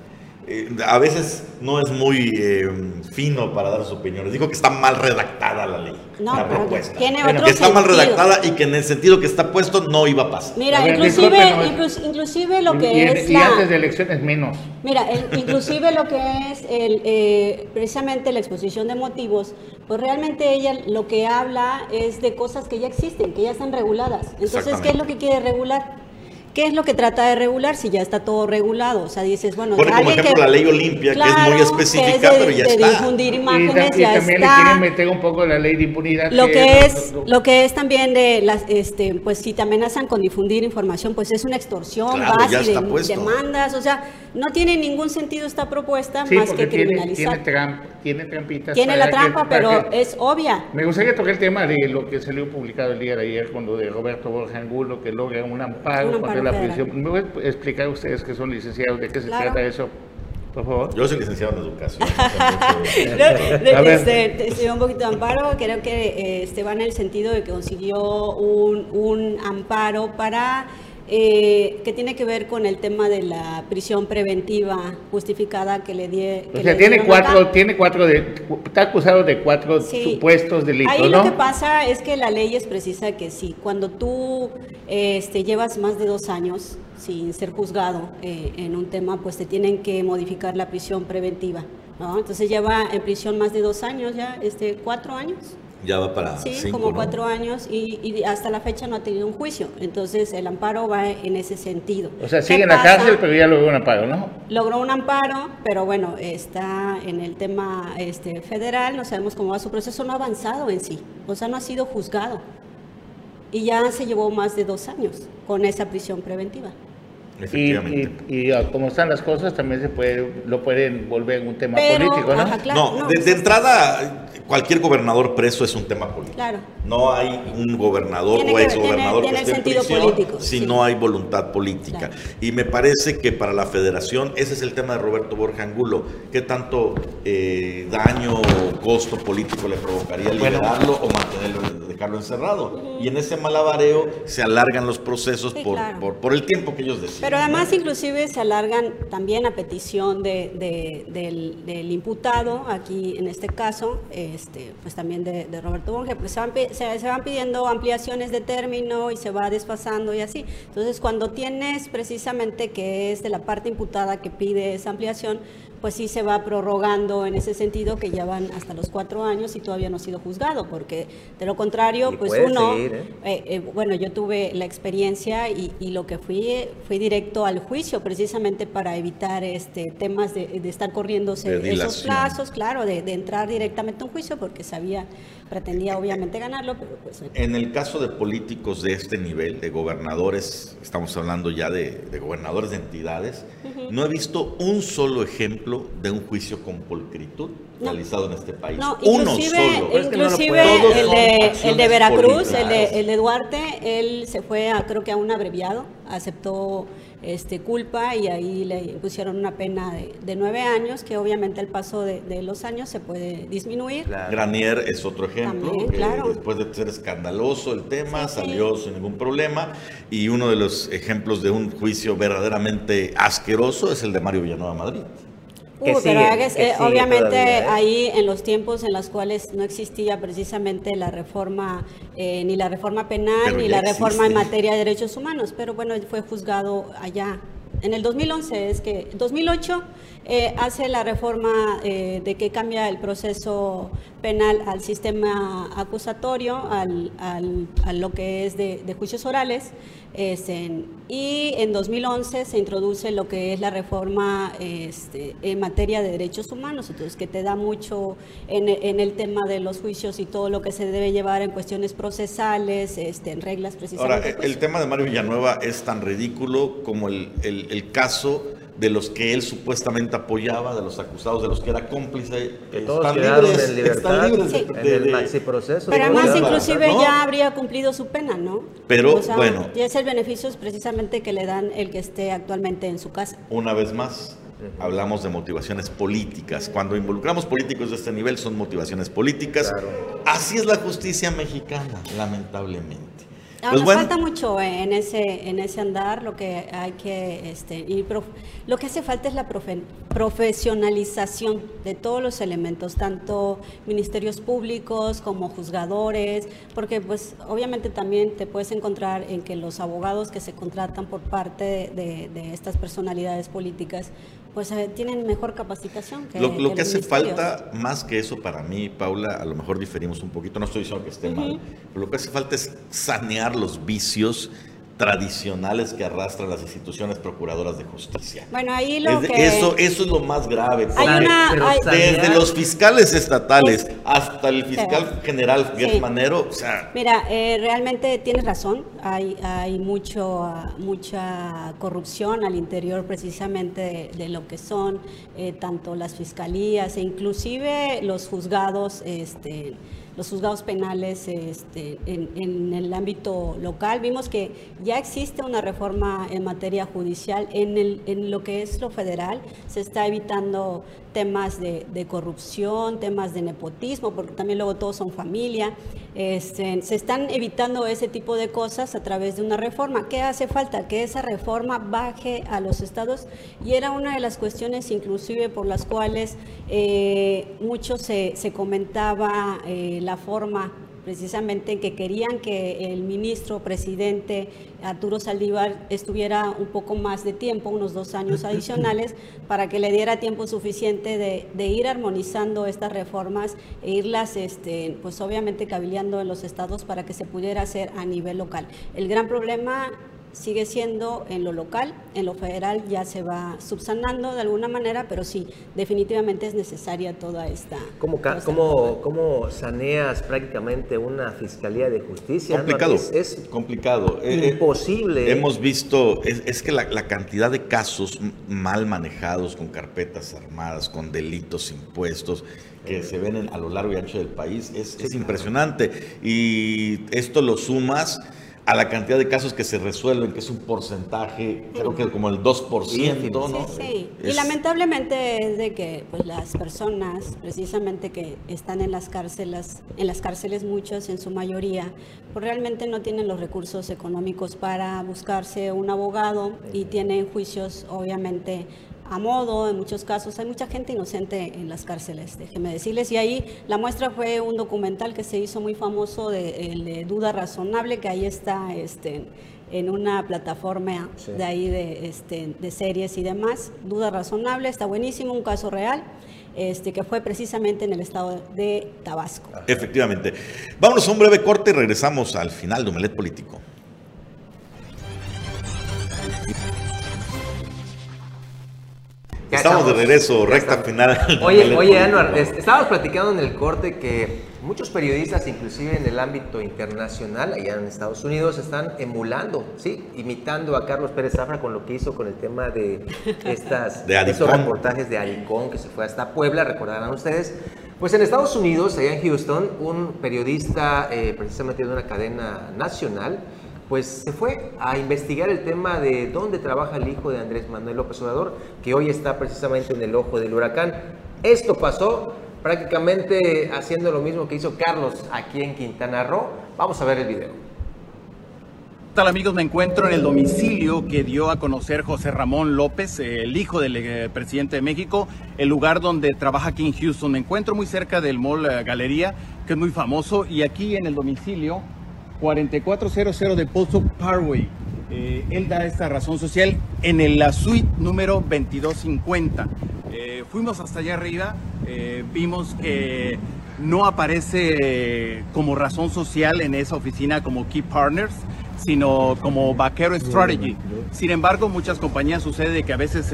Eh, a veces no es muy eh, fino para dar sus opiniones. Dijo que está mal redactada la ley,
No,
la
pero
propuesta.
tiene
Bueno,
otro
que está mal redactada y que en el sentido que está puesto no iba a pasar.
Mira,
A ver,
inclusive,
discúlpenos.
inclus- inclusive lo que
y,
es
y
la...
antes de elecciones menos.
Mira, el- inclusive lo que es el, eh, precisamente la exposición de motivos, pues realmente ella lo que habla es de cosas que ya existen, que ya están reguladas. Entonces, ¿qué es lo que quiere regular? ¿Qué es lo que trata de regular si ya está todo regulado? O sea, dices, bueno,
Pone como ejemplo la ley Olimpia, que es muy específica,
que es de-
pero ya
de
está.
difundir
Y,
imágenes,
y
ya
también
está.
le quieren meter un poco la ley de impunidad.
Lo que es,
no-
lo que es también de las, este, pues si te amenazan con difundir información, pues es una extorsión,
Claro,
vas y de- demandas, o sea, no tiene ningún sentido esta propuesta
Sí,
más que criminalizar.
tiene, tramp- tiene trampitas.
Tiene la trampa, pero
que-
es obvia.
Me gustaría tocar el tema de lo que salió publicado el día de ayer con lo de Roberto Borja Angulo, que logra un amparo,
Un amparo
contra la prisión. ¿Me pueden explicar ustedes que son licenciados de qué se
Claro.
trata eso? Por favor.
Yo soy licenciado en educación. [LAUGHS]
A ver.
este, te- se dio un poquito de amparo, creo que eh, este va en el sentido de que consiguió un, un amparo para eh, que tiene que ver con el tema de la prisión preventiva justificada que le die. que
O sea,
le
tiene cuatro,
acá.
tiene cuatro de, está acusado de cuatro
Sí.
supuestos delitos,
Ahí
¿no?
lo que pasa es que la ley es precisa que sí, cuando tú este, llevas más de dos años sin ser juzgado eh, en un tema, pues te tienen que modificar la prisión preventiva. ¿no? Entonces lleva en prisión más de dos años ya, este, cuatro años.
Ya va para
Sí,
cinco,
como
¿no?
cuatro años y, y hasta la fecha no ha tenido un juicio. Entonces el amparo va en ese sentido.
O sea,
¿Qué
sigue en la cárcel, pero ya logró un amparo, ¿no?
Logró un amparo, pero bueno, está en el tema este, federal, no sabemos cómo va su proceso, no ha avanzado en sí, o sea, no ha sido juzgado. Y ya se llevó más de dos años con esa prisión preventiva.
Y,
Efectivamente.
y, y, ah, como están las cosas, también se puede, lo pueden volver un tema
Pero,
político, ¿no?
ajá, claro,
no,
no,
de, entrada, cualquier gobernador preso es un tema político.
Claro.
No hay un gobernador
Tiene
o
que-
exgobernador
tiene-
que esté en
el
prisión
político,
si
sí.
no hay voluntad política.
Claro.
Y me parece que para la federación, ese es el tema de Roberto Borja Angulo, qué tanto eh, daño o costo político le provocaría liberarlo o mantenerlo, dejarlo encerrado. Y en ese malabareo se alargan los procesos
Sí,
por,
claro.
por, por el tiempo que ellos deciden.
Pero además inclusive se alargan también a petición de, de- del, del imputado, aquí en este caso, este, pues también de, de Roberto Borges, pues se van, se van pidiendo ampliaciones de término y se va desfasando y así. Entonces cuando tienes precisamente que es de la parte imputada que pide esa ampliación, pues sí se va prorrogando en ese sentido que ya van hasta los cuatro años y todavía no ha sido juzgado, porque de lo contrario,
Y
pues uno...
seguir, ¿eh?
Eh, eh, bueno, yo tuve la experiencia y, y lo que fui, fui directo al juicio precisamente para evitar este temas de, de estar corriéndose
De
esos plazos, claro, de, de entrar directamente a un juicio porque sabía, pretendía obviamente ganarlo, pero pues.
En el caso de políticos de este nivel, de gobernadores, estamos hablando ya de, de gobernadores de entidades, no he visto un solo ejemplo de un juicio con pulcritud
No.
realizado en este país.
No,
Uno
inclusive,
solo.
No
inclusive
Todos
el, de, el de Veracruz, el de, el de Duarte, él se fue a, creo que a un abreviado, aceptó este, culpa y ahí le pusieron una pena de, de nueve años, que obviamente al paso de, de los años se puede disminuir.
Claro.
Granier es otro ejemplo,
También, claro.
después de ser escandaloso el tema,
Sí, sí.
salió sin ningún problema. Y uno de los ejemplos de un juicio verdaderamente asqueroso es el de Mario Villanueva Madrid.
Que
Uh, pero es-
que
eh,
sigue
obviamente
todavía, ¿eh?
ahí en los tiempos en los cuales no existía precisamente la reforma, eh, ni la reforma penal,
Pero
ni la reforma en materia de derechos humanos, pero bueno, fue juzgado allá. En el 2011 es que, 2008 eh, hace la reforma de que cambia el proceso penal al sistema acusatorio, al, al- a lo que es de, de juicios orales, este, y en 2011 se introduce lo que es la reforma este, en materia de derechos humanos, entonces que te da mucho en, en el tema de los juicios y todo lo que se debe llevar en cuestiones procesales, este, en reglas precisamente.
Ahora,
pues.
el tema de Mario Villanueva es tan ridículo como el, el- el caso de los que él supuestamente apoyaba, de los acusados, de los que era cómplice.
Que todos
están libres,
en libertad
están libres de-
Sí.
en
de-
el
de-
maxi proceso.
Pero además inclusive
¿no?
ya habría cumplido su pena, ¿no?
Pero, bueno.
Y es el beneficio es precisamente que le dan el que esté actualmente en su casa.
Una vez más, hablamos de motivaciones políticas. Cuando involucramos políticos de este nivel son motivaciones políticas.
Claro.
Así es la justicia mexicana, lamentablemente.
Ah, nos falta mucho en ese, en ese andar, lo que hay que este, lo que hace falta es la profesionalización de todos los elementos, tanto ministerios públicos como juzgadores, porque pues obviamente también te puedes encontrar en que los abogados que se contratan por parte de, de estas personalidades políticas pues eh, tienen mejor capacitación.
Que, lo, que, hace falta, más que eso para mí, Paula, a lo mejor diferimos un poquito, no estoy diciendo que esté mal, pero lo que hace falta es sanear los vicios tradicionales que arrastran las instituciones procuradoras de justicia.
Bueno, ahí lo
que... Eso, eso es lo más grave. Desde los fiscales estatales hasta el fiscal general Guillermo Manero, o sea...
Mira, eh, realmente tienes razón, hay, hay mucho, mucha corrupción al interior precisamente de, lo que son eh, tanto las fiscalías e inclusive los juzgados, este los juzgados penales este, en, el ámbito local. Vimos que ya existe una reforma en materia judicial en, el, en lo que es lo federal. Se está evitando temas de, corrupción, temas de nepotismo, porque también luego todos son familia. Este, se están evitando ese tipo de cosas a través de una reforma. ¿Qué hace falta? Que esa reforma baje a los estados y era una de las cuestiones inclusive por las cuales eh, mucho se, comentaba eh, la forma precisamente que querían que el ministro presidente Arturo Saldívar estuviera un poco más de tiempo, unos dos años [LAUGHS] adicionales, para que le diera tiempo suficiente de, ir armonizando estas reformas e irlas, este, pues obviamente cabildeando en los estados para que se pudiera hacer a nivel local. El gran problema sigue siendo en lo local, en lo federal ya se va subsanando de alguna manera, pero sí, definitivamente es necesaria toda esta...
¿Cómo, cómo, cómo saneas prácticamente una fiscalía de justicia?
Complicado. es, complicado.
Eh, eh, imposible.
hemos visto, es, que la, cantidad de casos mal manejados con carpetas armadas, con delitos impuestos, que se ven a lo largo y ancho del país, es, es impresionante. Y esto lo sumas a la cantidad de casos que se resuelven, que es un porcentaje, creo que como el 2%, ¿no?
Sí, sí. Y lamentablemente es de que pues, las personas, precisamente que están en las cárceles, en las cárceles muchos, en su mayoría, pues realmente no tienen los recursos económicos para buscarse un abogado y tienen juicios, obviamente, a modo, en muchos casos hay mucha gente inocente en las cárceles, déjeme decirles. Y ahí la muestra fue un documental que se hizo muy famoso de, Duda Razonable, que ahí está este, en una plataforma de ahí de, este, de series y demás. Duda Razonable, está buenísimo, un caso real. Este, que fue precisamente en el estado de Tabasco.
Efectivamente. Vámonos a un breve corte y regresamos al final de Omelet Político. Estamos, de regreso, recta final.
Oye, oye, Anuar, estábamos platicando en el corte que muchos periodistas, inclusive en el ámbito internacional, allá en Estados Unidos, están emulando, ¿sí? Imitando a Carlos Pérez Zafra con lo que hizo con el tema de [LAUGHS] estas,
de
estos reportajes de Aricón, que se fue hasta Puebla, recordarán ustedes. Pues en Estados Unidos, allá en Houston, un periodista eh, precisamente de una cadena nacional, pues se fue a investigar el tema de dónde trabaja el hijo de Andrés Manuel López Obrador, que hoy está precisamente en el ojo del huracán. Esto pasó prácticamente haciendo lo mismo que hizo Carlos aquí en Quintana Roo. Vamos a ver el video.
¿Qué tal amigos? Me encuentro en el domicilio que dio a conocer José Ramón López, el hijo del eh, presidente de México, el lugar donde trabaja aquí en Houston. Me encuentro muy cerca del Mall eh, Galería, que es muy famoso, y aquí en el domicilio 4400 de Pozo Parkway. Eh, él da esta razón social en la suite número 2250. Eh, fuimos hasta allá arriba, eh, vimos que no aparece como razón social en esa oficina como Key Partners, sino como Vaquero Strategy. Sin embargo, muchas compañías sucede que a veces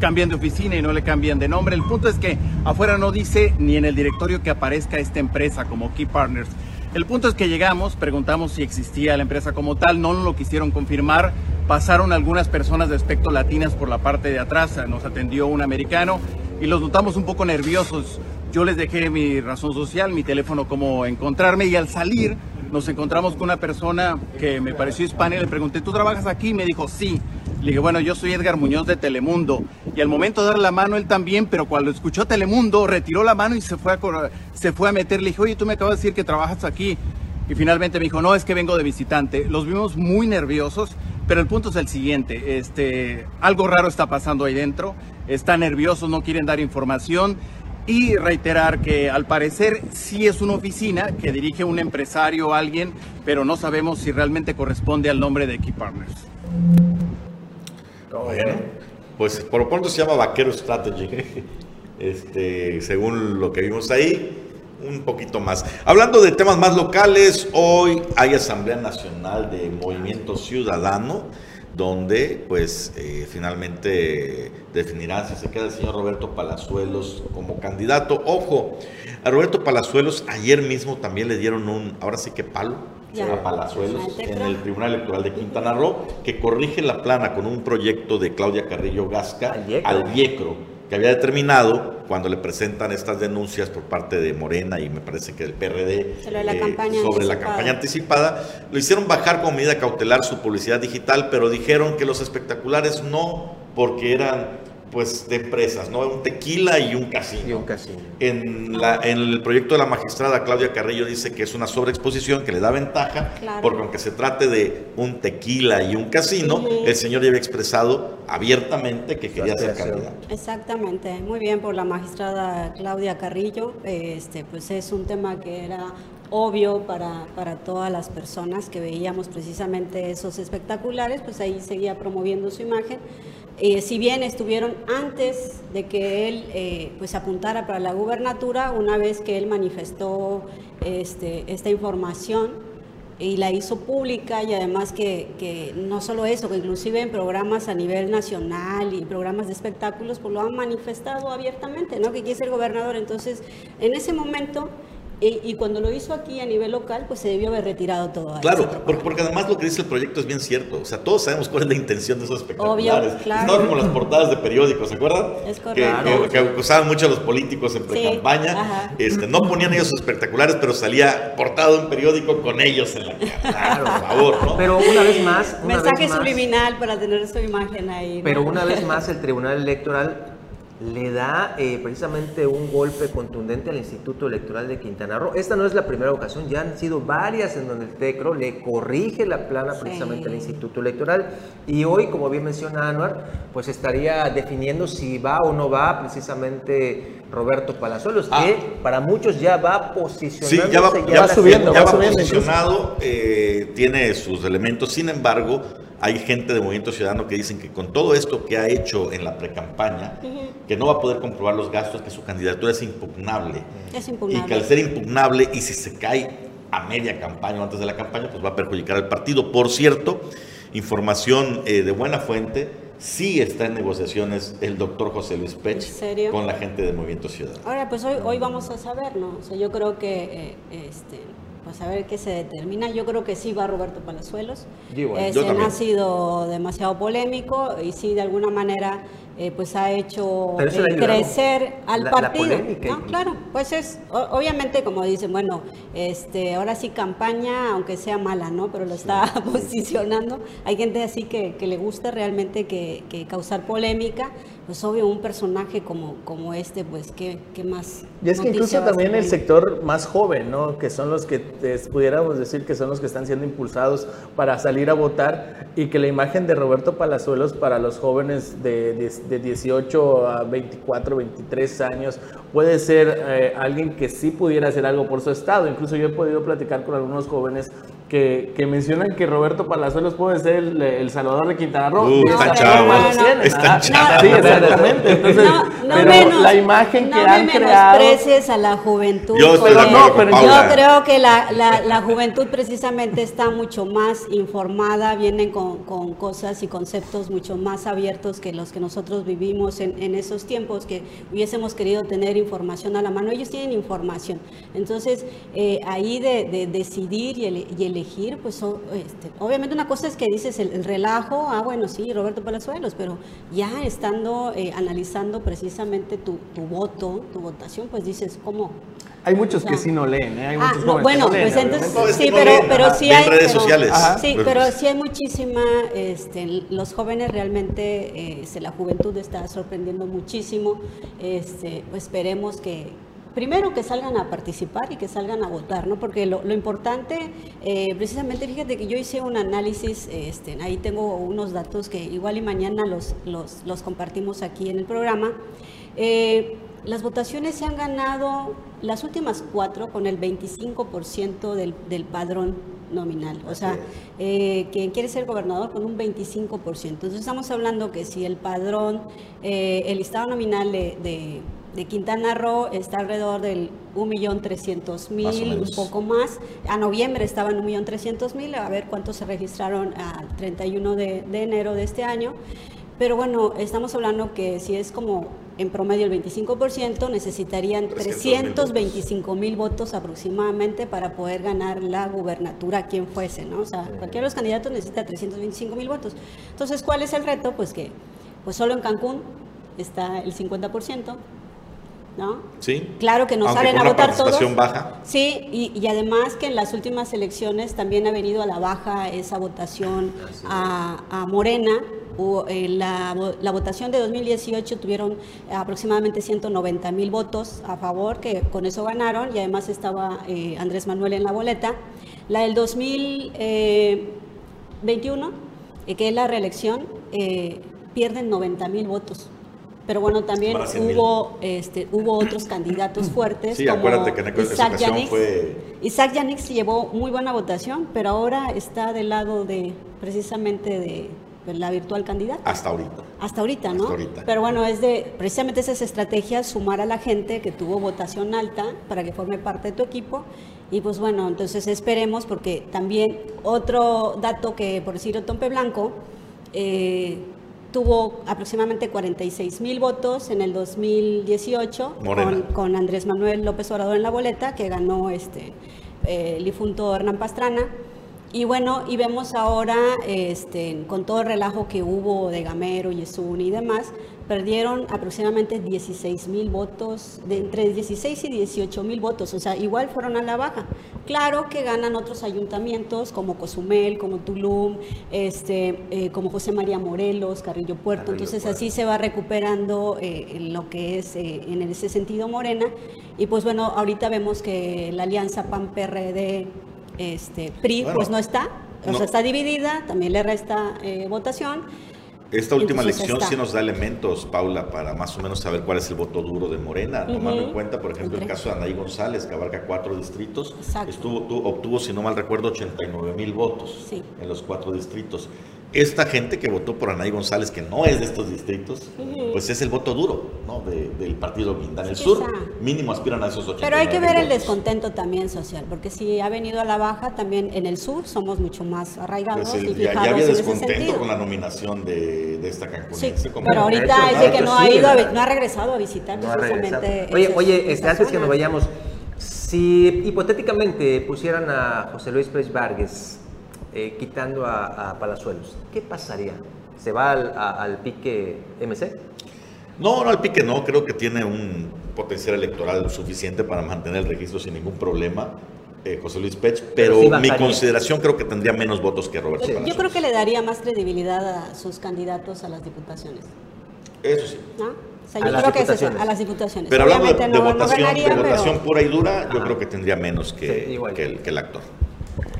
cambian de oficina y no le cambian de nombre. El punto es que afuera no dice ni en el directorio que aparezca esta empresa como Key Partners. El punto es que llegamos, preguntamos si existía la empresa como tal, no lo quisieron confirmar, pasaron algunas personas de aspecto latinas por la parte de atrás, nos atendió un americano y los notamos un poco nerviosos. Yo les dejé mi razón social, mi teléfono, cómo encontrarme y al salir nos encontramos con una persona que me pareció hispana y le pregunté, ¿tú trabajas aquí? Me dijo, sí. Le dije, bueno, yo soy Edgar Muñoz de Telemundo. Y al momento de dar la mano, él también, pero cuando escuchó Telemundo, retiró la mano y se fue a, se fue a meter. Le dije, oye, tú me acabas de decir que trabajas aquí. y finalmente me dijo, no, es que vengo de visitante. Los vimos muy nerviosos, pero el punto es el siguiente, este, algo raro está pasando ahí dentro, están nerviosos, no quieren dar información y reiterar que al parecer sí es una oficina que dirige un empresario o alguien, pero no sabemos si realmente corresponde al nombre de Key Partners.
Bueno, pues por lo pronto se llama Vaquero Strategy, [LAUGHS] este, según lo que vimos ahí, un poquito más. Hablando de temas más locales, hoy hay Asamblea Nacional de Movimiento Ciudadano donde pues eh, finalmente definirán si se queda el señor Roberto Palazuelos como candidato. Ojo, a Roberto Palazuelos ayer mismo también le dieron un, ahora sí que palo, a Palazuelos en el Tribunal Electoral de Quintana Roo, que corrige la plana con un proyecto de Claudia Carrillo Gasca al Viecro que había determinado cuando le presentan estas denuncias por parte de Morena y me parece que del PRD
sobre la, eh, campaña,
sobre la campaña anticipada, lo hicieron bajar con medida cautelar su publicidad digital, pero dijeron que los espectaculares no, porque eran pues de empresas, ¿no? Un tequila y un casino.
Y un casino.
En, la, en el proyecto de la magistrada Claudia Carrillo dice que es una sobreexposición que le da ventaja, porque aunque se trate de un tequila y un casino, el señor ya había expresado abiertamente que quería ser candidato.
Exactamente, muy bien por la magistrada Claudia Carrillo, este, pues es un tema que era obvio para, para todas las personas que veíamos precisamente esos espectaculares, pues ahí seguía promoviendo su imagen. Eh, si bien estuvieron antes de que él eh, pues apuntara para la gubernatura, una vez que él manifestó este, esta información y la hizo pública y además que, que, no solo eso, que inclusive en programas a nivel nacional y programas de espectáculos, pues lo han manifestado abiertamente, ¿no? Que quiere ser gobernador. Entonces, en ese momento y, cuando lo hizo aquí a nivel local, pues se debió haber retirado todo.
Claro, porque, porque, además lo que dice el proyecto es bien cierto. O sea, todos sabemos cuál es la intención de esos espectaculares. Obvio, claro. No como las portadas de periódicos, ¿se acuerdan?
Es correcto.
Que, que, usaban mucho a los políticos en pre-campaña. este, no ponían ellos espectaculares, pero salía portado en periódico con ellos en la cara. [LAUGHS] Claro, por favor, ¿no?
Pero una vez más.
Mensaje subliminal para tener su imagen ahí.
Pero una vez más, el Tribunal Electoral le da eh, precisamente un golpe contundente al Instituto Electoral de Quintana Roo. Esta no es la primera ocasión, ya han sido varias en donde el TECRO le corrige la plana precisamente al Instituto Electoral y hoy, como bien menciona Anuar, pues estaría definiendo si va o no va precisamente Roberto Palazuelos, que ah. para muchos ya va posicionado.
Sí, ya va, subiendo, ya va, posicionado, eh, tiene sus elementos, sin embargo hay gente de Movimiento Ciudadano que dicen que con todo esto que ha hecho en la precampaña, que no va a poder comprobar los gastos, que su candidatura es impugnable.
Es impugnable.
Y que al ser impugnable y si se cae a media campaña o antes de la campaña, pues va a perjudicar al partido. Por cierto, información eh, de buena fuente, sí está en negociaciones el doctor José Luis Pech con la gente de Movimiento Ciudadano.
Ahora, pues hoy, hoy vamos a saber, ¿no? O sea, yo creo que eh, este, pues a ver qué se determina. Yo creo que sí va Roberto Palazuelos. Ese ha sido demasiado polémico y sí, de alguna manera eh, pues ha hecho eh, crecer al partido. claro, pues es obviamente como dicen, bueno, este, ahora sí campaña, aunque sea mala, ¿no? Pero lo está [LAUGHS] posicionando. Hay gente así que, le gusta realmente que, causar polémica. Pues obvio, un personaje como, como este, pues, ¿qué, qué más?
Y es que incluso también el sector más joven, ¿no? Que son los que pudiéramos decir que son los que están siendo impulsados para salir a votar y que la imagen de Roberto Palazuelos para los jóvenes de de 18 a 24, 23 años, puede ser eh, alguien que sí pudiera hacer algo por su estado. Incluso yo he podido platicar con algunos jóvenes que, que mencionan que Roberto Palazuelos puede ser el, Salvador de Quintana Roo.
Uh, está chavo, está
chavo. Sí, exactamente. Entonces, pero la imagen que han creado...
a la juventud.
Yo,
yo creo que la, la, la, juventud precisamente está mucho más informada, vienen con, con, cosas y conceptos mucho más abiertos que los que nosotros vivimos en, en esos tiempos, que hubiésemos querido tener información a la mano. Ellos tienen información. Entonces, eh, ahí de, de decidir y, y elegir elegir, pues este, obviamente una cosa es que dices el, relajo, ah, bueno, sí, Roberto Palazuelos, pero ya estando eh, analizando precisamente tu, voto, tu votación, pues dices, ¿cómo?
Hay muchos que sí no leen, ¿eh? hay
ah, muchos bueno, pues entonces, sí, pero, pero sí hay...
redes sociales.
Sí, pero sí hay muchísima, este, los jóvenes realmente, este, la juventud está sorprendiendo muchísimo, este, pues esperemos que primero que salgan a participar y que salgan a votar, ¿no? Porque lo, importante, eh, precisamente, fíjate que yo hice un análisis, este, ahí tengo unos datos que igual y mañana los, los, compartimos aquí en el programa. Eh, las votaciones se han ganado las últimas cuatro con el 25% del, del padrón nominal. O sea, eh, quien quiere ser gobernador con un 25%. Entonces estamos hablando que si el padrón, eh, el listado nominal de, de, Quintana Roo está alrededor del 1.300.000, un poco más. A noviembre estaba en 1.300.000, a ver cuántos se registraron al 31 de, de enero de este año. Pero bueno, estamos hablando que si es como en promedio el 25%, necesitarían 325 mil votos aproximadamente para poder ganar la gubernatura quien fuese, ¿no? O sea, cualquiera de los candidatos necesita 325 mil votos. Entonces, ¿cuál es el reto? Pues que pues solo en Cancún está el 50%. ¿No?
Sí.
Claro que no salen a votar todos.
baja.
Sí, y, además que en las últimas elecciones también ha venido a la baja esa votación a, a Morena, eh, la, la, votación de 2018 tuvieron aproximadamente 190 mil votos a favor, que con eso ganaron, y además estaba eh, Andrés Manuel en la boleta. La del 2021, eh, que es la reelección, pierden 90 mil votos. Pero bueno, también hubo, este, hubo otros candidatos fuertes.
Sí, acuérdate que en
Isaac
Yanix, fue...
Isaac Yanix llevó muy buena votación, pero ahora está del lado de precisamente de la virtual candidata.
Hasta ahorita.
Hasta ahorita, ¿no? Pero bueno, es de precisamente esas estrategias, sumar a la gente que tuvo votación alta para que forme parte de tu equipo. Y pues bueno, entonces esperemos, porque también otro dato que, por decir, Tompe Blanco eh, tuvo aproximadamente 46 mil votos en el 2018 con, con, Andrés Manuel López Obrador en la boleta, que ganó este, eh, el difunto Hernán Pastrana. Y bueno, y vemos ahora, este, con todo el relajo que hubo de Gamero, Yesun y demás, perdieron aproximadamente 16 mil votos, de entre 16 y 18 mil votos, o sea, igual fueron a la baja. Claro que ganan otros ayuntamientos como Cozumel, como Tulum, este, eh, como José María Morelos, Carrillo Puerto, entonces así se va recuperando eh, lo que es eh, en ese sentido Morena. Y pues bueno, ahorita vemos que la alianza PAN-PRD este, PRI pues no está, o sea, está dividida, también le resta votación.
Esta última elección sí nos da elementos, Paula, para más o menos saber cuál es el voto duro de Morena, tomando en cuenta, por ejemplo, el caso de Anaí González, que abarca cuatro distritos, estuvo, obtuvo, si no mal recuerdo, 89 mil votos en los cuatro distritos esta gente que votó por Anaí González, que no es de estos distritos, pues es el voto duro ¿no? del partido Guinda. En el sur, mínimo aspiran a esos 80.
Pero hay que ver el descontento también social, porque si ha venido a la baja, también en el sur somos mucho más arraigados. Pues y
ya, había descontento con la nominación de, esta cancunense.
Sí, pero ahorita es de que no ha, ido no ha regresado a visitar precisamente.
Oye, oye este, antes que nos vayamos, si hipotéticamente pusieran a José Luis Pérez Vargas eh, quitando a, Palazuelos, ¿qué pasaría? ¿Se va al, pique MC?
No, no al pique no, creo que tiene un potencial electoral suficiente para mantener el registro sin ningún problema. Eh, José Luis Pech, pero, mi consideración creo que tendría menos votos que Roberto
Palazuelos. Yo creo que le daría más credibilidad a sus candidatos a las diputaciones.
Eso sí.
¿No? O sea, yo creo que es a las diputaciones.
Pero hablando de, votación, de votación pura y dura, yo creo que tendría menos que, que, que el actor.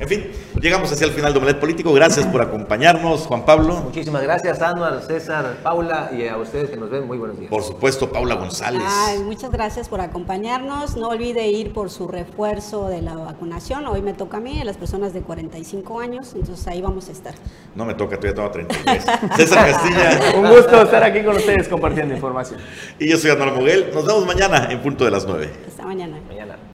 En fin, llegamos hacia el final de Omelet Político. Gracias por acompañarnos, Juan Pablo.
Muchísimas gracias, Anuar, César, Paula y a ustedes que nos ven. Muy buenos días.
Por supuesto, Paula González.
muchas gracias por acompañarnos. No olvide ir por su refuerzo de la vacunación. Hoy me toca a mí, a las personas de 45 años. Entonces ahí vamos a estar.
No me toca, todavía tengo 33. [LAUGHS] César Castilla.
Un gusto estar aquí con ustedes compartiendo información.
Y yo soy Anuar Moguel. Nos vemos mañana en punto de las 9.
Hasta mañana. Mañana.